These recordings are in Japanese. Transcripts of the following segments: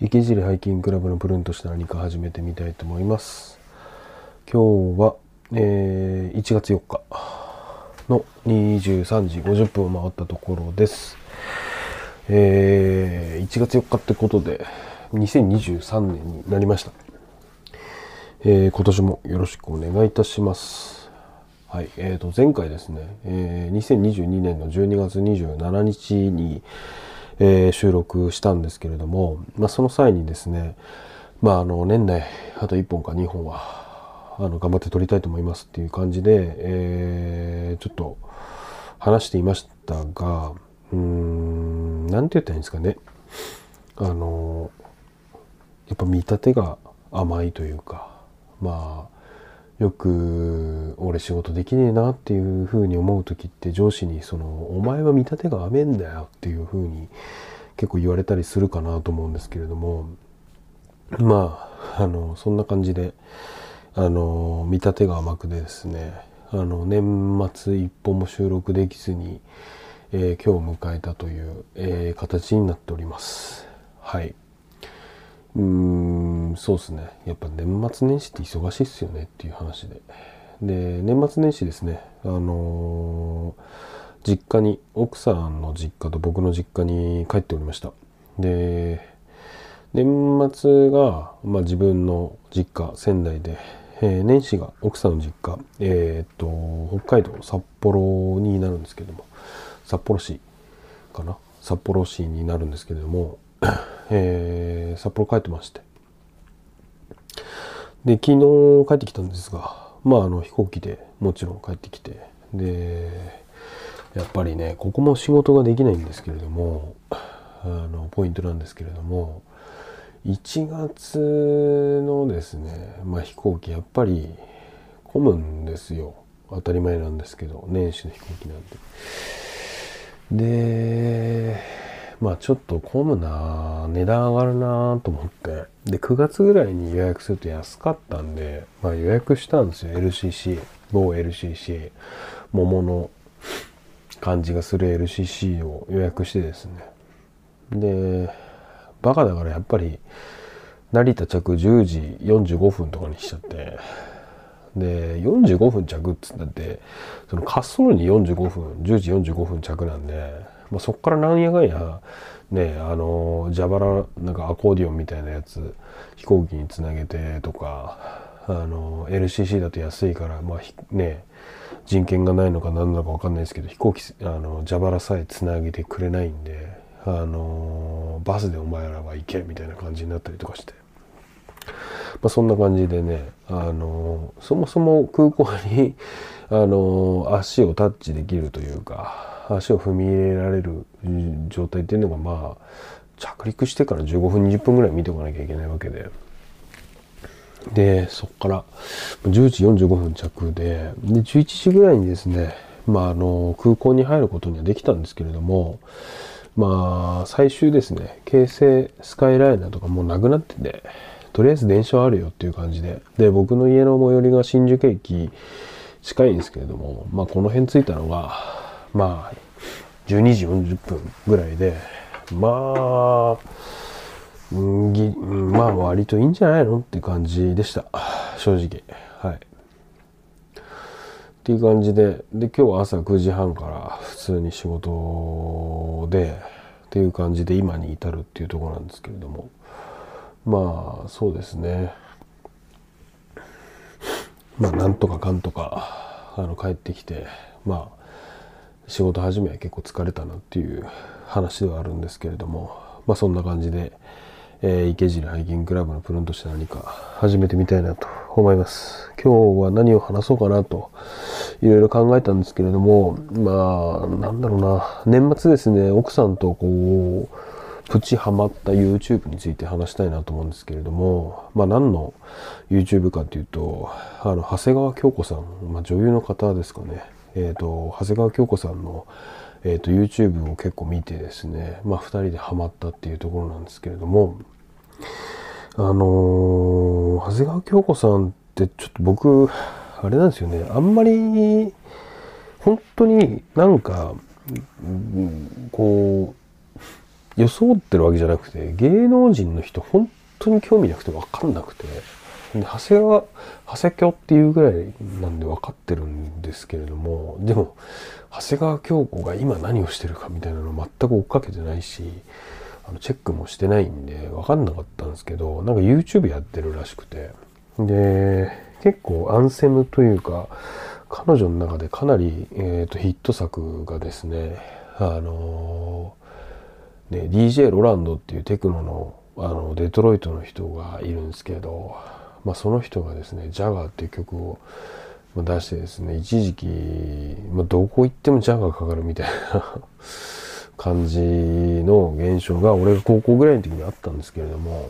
池尻ハイキングクラブのプルンとした何か始めてみたいと思います。今日は、えー、1月4日の23時50分を回ったところです。えー、1月4日ってことで2023年になりました、えー、今年もよろしくお願いいたします。はい、えーと前回ですね、えー、2022年の12月27日に、えー、収録したんですけれども、まあ、その際にですね、まあ、あの年内あと1本か2本はあの頑張って撮りたいと思いますっていう感じで、えー、ちょっと話していましたがうーん何て言ったらいいんですかね。あのやっぱ見立てが甘いというかまあよく俺仕事できねえなっていうふうに思う時って上司にその「お前は見立てが甘えんだよ」っていうふうに結構言われたりするかなと思うんですけれどもまああのそんな感じであの見立てが甘くてですねあの年末一本も収録できずに、えー、今日を迎えたという、えー、形になっております。はい。うーんそうですね。やっぱ年末年始って忙しいっすよねっていう話で。で年末年始ですね。あのー、実家に奥さんの実家と僕の実家に帰っておりました。で年末が、まあ、自分の実家仙台で、えー、年始が奥さんの実家えー、っと北海道札幌になるんですけども。札幌市かな？札幌市になるんですけれども。えー、札幌帰ってまして。で昨日帰ってきたんですがまああの飛行機でもちろん帰ってきて。でやっぱりねここも仕事ができないんですけれどもあのポイントなんですけれども1月のですね、まあ、飛行機やっぱり混むんですよ。当たり前なんですけど年始の飛行機なんででまあちょっと混むな値段上がるなと思って。で9月ぐらいに予約すると安かったんで、まあ、予約したんですよ。LCC 某 LCC 桃の感じがする LCC を予約してですね。でバカだからやっぱり成田着10時45分とかにしちゃって。で45分着っつったってその滑走路に45分10時45分着なんで。まあ、そこからなんやかんやねあの蛇腹なんかアコーディオンみたいなやつ飛行機につなげてとかあの LCC だと安いからまあね人権がないのか何なのか分かんないですけど飛行機あの蛇腹さえつなげてくれないんであのバスでお前らは行けみたいな感じになったりとかして。まあ、そんな感じでね、あのそもそも空港に、あの足をタッチできるというか、足を踏み入れられる状態っていうのがまあ着陸してから15分20分ぐらい見ておかなきゃいけないわけで。でそこから10時45分着でで11時ぐらいにですね、まあ、あの空港に入ることにはできたんですけれどもまあ最終ですね京成スカイライナーとかもうなくなっててとりあえず電車はあるよっていう感じで。で僕の家の最寄りが新宿駅近いんですけれどもまあこの辺着いたのがまあ、12時40分ぐらいで、まあ、んぎまあ割といいんじゃないのって感じでした。正直。はい。っていう感じで、で、今日は朝9時半から普通に仕事で、っていう感じで今に至るっていうところなんですけれども、まあ、そうですね。まあ、なんとかかんとか、あの、帰ってきて、まあ、仕事始めは結構疲れたなっていう話ではあるんですけれども、まあそんな感じで、えー、池尻ハイキングクラブのプロンとして何か始めてみたいなと思います。今日は何を話そうかなといろいろ考えたんですけれども、まあなんだろうな、年末ですね、奥さんとこう、プチハマった YouTube について話したいなと思うんですけれども、まあ何の YouTube かっていうと、あの、長谷川京子さん、まあ女優の方ですかね。えーと、長谷川京子さんの、えーと、YouTube を結構見てですね、まあ、2人でハマったっていうところなんですけれどもあのー、長谷川京子さんってちょっと僕あれなんですよねあんまり本当になんかこう装ってるわけじゃなくて、芸能人の人本当に興味なくて分かんなくて、長谷川、長谷京っていうぐらいなんで分かってるんですけれども、でも、長谷川京子が今何をしてるかみたいなの全く追っかけてないし、あのチェックもしてないんで分かんなかったんですけど、なんか YouTube やってるらしくて、で、結構アンセムというか、彼女の中でかなり、えーと、ヒット作がですね、あのー、ね、DJ ロランドっていうテクノのあのデトロイトの人がいるんですけど、まあ、その人がですね「ジャガー」っていう曲を出してですね一時期、まあ、どこ行ってもジャガーかかるみたいな 感じの現象が俺が高校ぐらいの時にあったんですけれども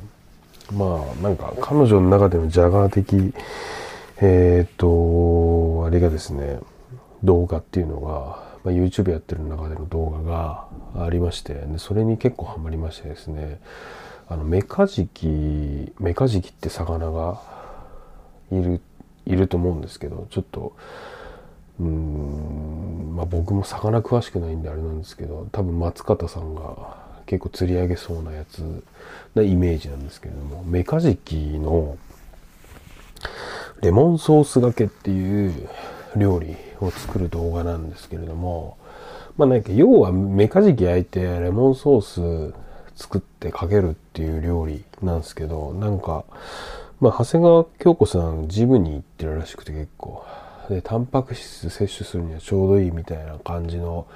まあなんか彼女の中でのジャガー的えっ、とあれがですね動画っていうのが、まあ、YouTube やってる中での動画がありましてでそれに結構ハマりましてですね。あのメカジキメカジキって魚がいるいると思うんですけどちょっとうんまあ僕も魚詳しくないんであれなんですけど多分松方さんが結構釣り上げそうなやつなイメージなんですけれどもメカジキのレモンソースがけっていう料理を作る動画なんですけれどもまあなんか要はメカジキ焼いてレモンソース作ってかけるっていう料理なんですけどなんかまあ長谷川京子さんジムに行ってるらしくて結構。でタンパク質摂取するにはちょうどいいみたいな感じの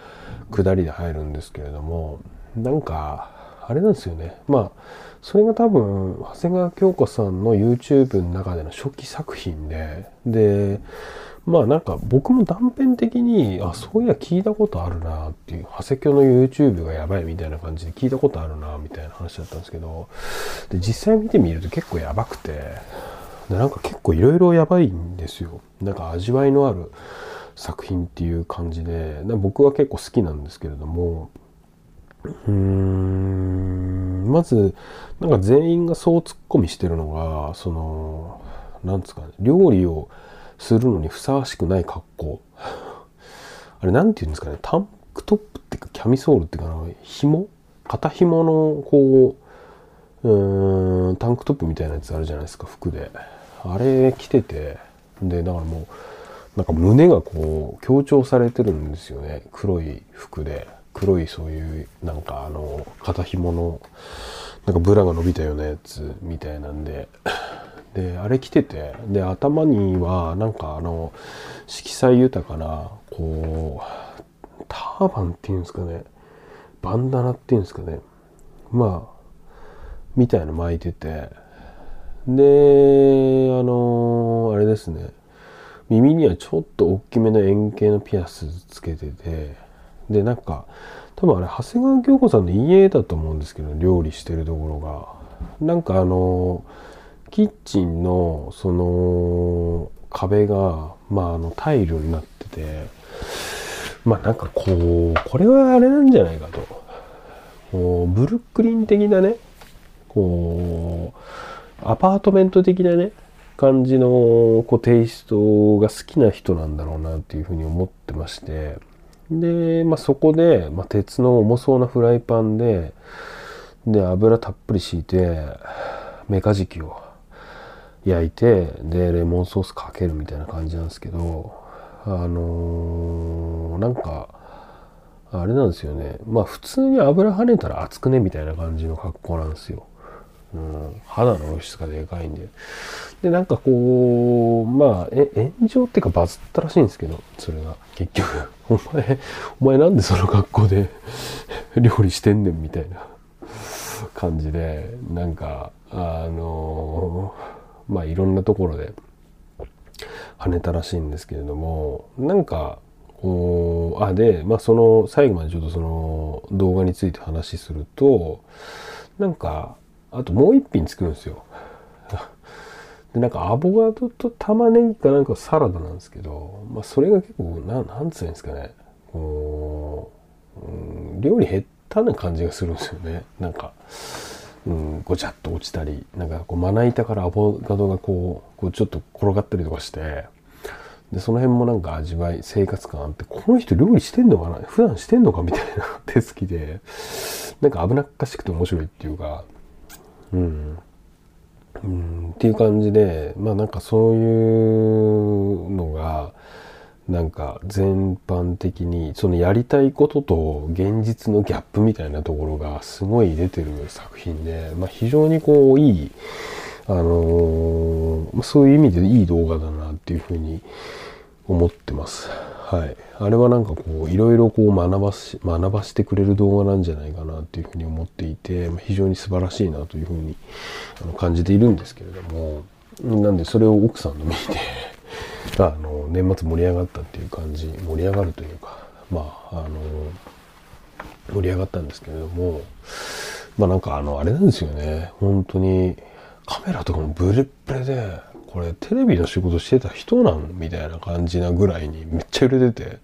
下りで入るんですけれどもなんかあれなんですよね。まあそれが多分長谷川京子さんの YouTube の中での初期作品ででまあなんか僕も断片的に、あ、そういや聞いたことあるなっていう、長谷京の YouTube がやばいみたいな感じで聞いたことあるなみたいな話だったんですけど、で、実際見てみると結構やばくて、でなんか結構いろいろやばいんですよ。なんか味わいのある作品っていう感じで、僕は結構好きなんですけれども、うーん、まず、なんか全員がそう突っ込みしてるのが、その、なんですかね、料理を、するのにふさわしくない格好。あれ、なんて言うんですかね、タンクトップっていうか、キャミソールっていうか、紐？肩紐の、こう、うん、タンクトップみたいなやつあるじゃないですか、服で。あれ着てて、で、だからもう、なんか胸がこう、強調されてるんですよね。黒い服で。黒いそういう、なんかあの、肩紐の、なんかブラが伸びたようなやつみたいなんで、であれ着ててで頭にはなんかあの色彩豊かなこうターバンっていうんですかね。バンダナっていうんですかね。まあみたいの巻いてて。であのあれですね。耳にはちょっと大きめの円形のピアスつけてて。でなんか多分あれ長谷川京子さんの家だと思うんですけど料理してるところが。なんかあのーキッチンのその壁が、まあ、あのタイルになっててまあなんかこうこれはあれなんじゃないかと。こうブルックリン的なねこうアパートメント的なね感じのこうテイストが好きな人なんだろうなっていうふうに思ってまして。で、まあ、そこで、まあ、鉄の重そうなフライパンでで油たっぷり敷いてメカジキを焼いてでレモンソースかけるみたいな感じなんですけどあのー、なんかあれなんですよねまあ普通に油跳ねたら熱くねみたいな感じの格好なんですよ。うん、肌の露出がでかいんで。で、なんかこう、まあ、え、炎上っていうかバズったらしいんですけど、それが、結局。お前、お前なんでその格好で 料理してんねんみたいな感じで、なんか、あのーまあいろんなところで跳ねたらしいんですけれどもなんかこうあでまあその最後までちょっとその動画について話するとなんかあともう一品作るんですよ。でなんかアボカドと玉ねぎかなんかサラダなんですけど、まあ、それが結構ななんつうんですかね。こう、うん、料理下手な感じがするんですよね。なんか。うん、ごちゃっと落ちたりなんかこうまな板からアボカドがこうこうちょっと転がったりとかしてでその辺もなんか味わい生活感あってこの人料理してんのかな普段してんのかみたいな手つきでなんか危なっかしくて面白いっていうか、うん。うん、っていう感じで、まあなんかそういうのが、なんか全般的にそのやりたいことと現実のギャップみたいなところがすごい出てる作品で、まあ、非常にこういい、あのー、そういう意味でいい動画だなっていうふうに思ってます。はい。あれはなんかこう、いろいろこう学ばし、学ばしてくれる動画なんじゃないかなっていうふうに思っていて、非常に素晴らしいなというふうに感じているんですけれども、なんでそれを奥さんの見てあの、年末盛り上がったっていう感じ、盛り上がるというか、まあ、あの、盛り上がったんですけれども、まあなんかあの、あれなんですよね。本当に、カメラとかもブレブレで、これテレビの仕事してた人なんみたいな感じなぐらいにめっちゃ揺れてて、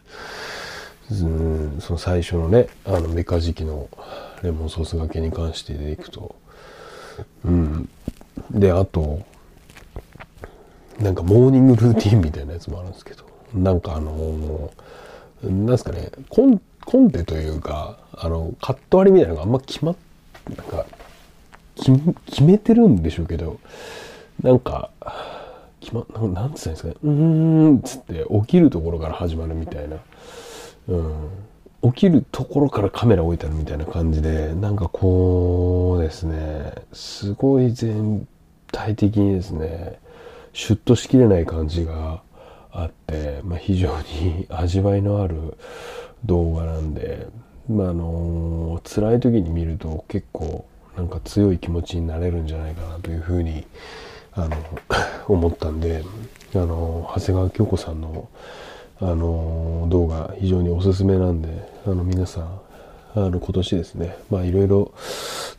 うん、その最初のね、あのメカジキのレモンソースがけに関してでいくと、うん。で、あと、なんかモーニングルーティンみたいなやつもあるんですけど、なんかあの、なんですかね、コンコンテというか、あの、カット割りみたいなのがあんま決まっ、なんか、決めてるんでしょうけど、なんか、決ま、なんつったんですかね、うーん、つって起きるところから始まるみたいな。うん。起きるところからカメラ置いてあるみたいな感じで、なんかこうですね、すごい全体的にですね、シュッとしきれない感じがあって、まあ、非常に 味わいのある動画なんで、まあ、あの辛い時に見ると結構なんか強い気持ちになれるんじゃないかなというふうにあの 思ったんであの長谷川京子さんのあの動画非常におすすめなんであの皆さんあの今年ですねまあいろいろ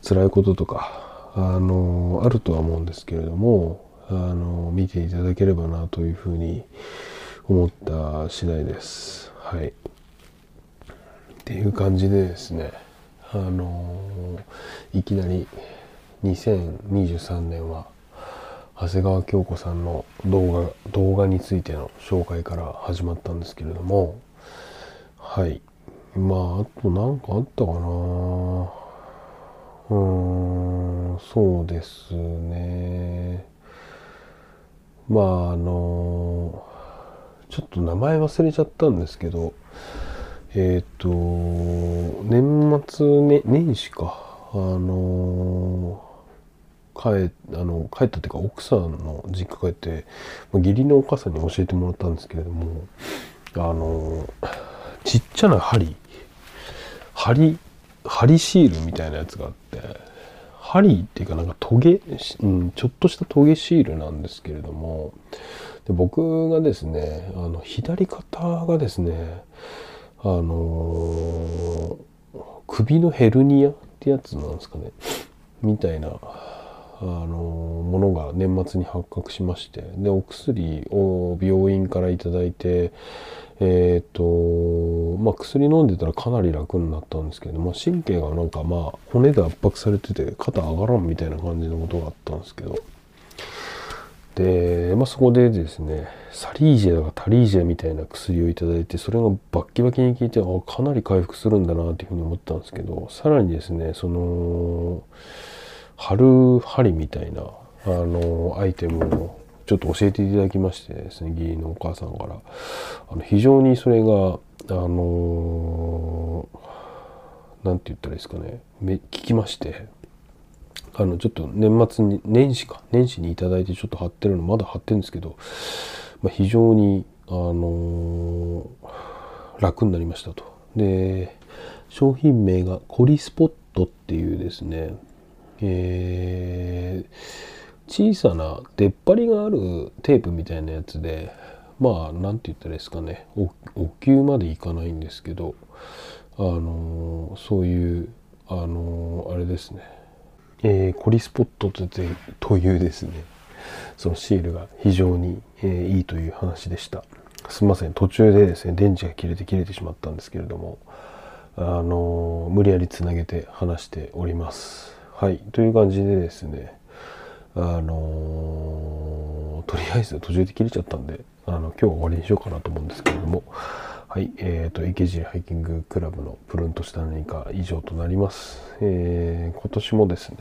辛いこととかあのあるとは思うんですけれどもあの見ていただければなというふうに思った次第です。はい。っていう感じでですねあのいきなり2023年は長谷川京子さんの動画動画についての紹介から始まったんですけれどもはいまああと何かあったかなうーんそうですねまああのちょっと名前忘れちゃったんですけどえっ、ー、と年末、ね、年始か。あの帰あの帰ったっていうか奥さんの実家帰って、まあ、義理のお母さんに教えてもらったんですけれどもあのちっちゃな針針針シールみたいなやつがあって。針っていうかなんかトゲ、うん、ちょっとしたトゲシールなんですけれどもで僕がですねあの左肩がですねあの首のヘルニアってやつなんですかねみたいなあのものが年末に発覚しましてでお薬を病院から頂いてえっ、ー、とまあ薬飲んでたらかなり楽になったんですけども神経がなんかまあ骨で圧迫されてて肩上がらんみたいな感じのことがあったんですけど。で、まあ、そこでですねサリージェだかタリージェみたいな薬を頂いてそれがバッキバキに効いてあかなり回復するんだなっていうふうに思ったんですけどさらにですねその貼る針みたいなあのアイテムをちょっと教えていただきましてですね義理のお母さんから。あの非常にそれがあの何て言ったらいいですかね。聞きまして。あのちょっと年末に年始か。年始に頂いてちょっと貼ってるのまだ貼ってるんですけど、まあ、非常にあの楽になりましたと。で商品名がコリスポットっていうですねえー、小さな出っ張りがあるテープみたいなやつでまあ何て言ったらいいですかね。お灸までいかないんですけどあのー、そういうあのー、あれですね、えー、コリスポットというですね。そのシールが非常に、え、いいという話でした。すみません。途中でですね電池が切れて切れてしまったんですけれどもあの無理やりつなげて話しております。はい、という感じでですね、あの、とりあえず途中で切れちゃったんで、あの今日は終わりにしようかなと思うんですけれども、はい、えっ、と、池尻ハイキングクラブのプルンとした何か以上となります。えー今年もですね、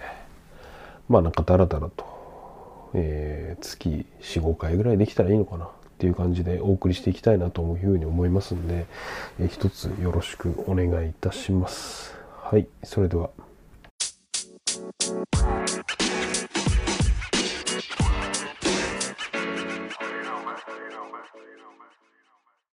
まあなんかダラダラと、えー月4、5回ぐらいできたらいいのかなっていう感じでお送りしていきたいなというふうに思いますんで、えー一つよろしくお願いいたします。はい、それでは。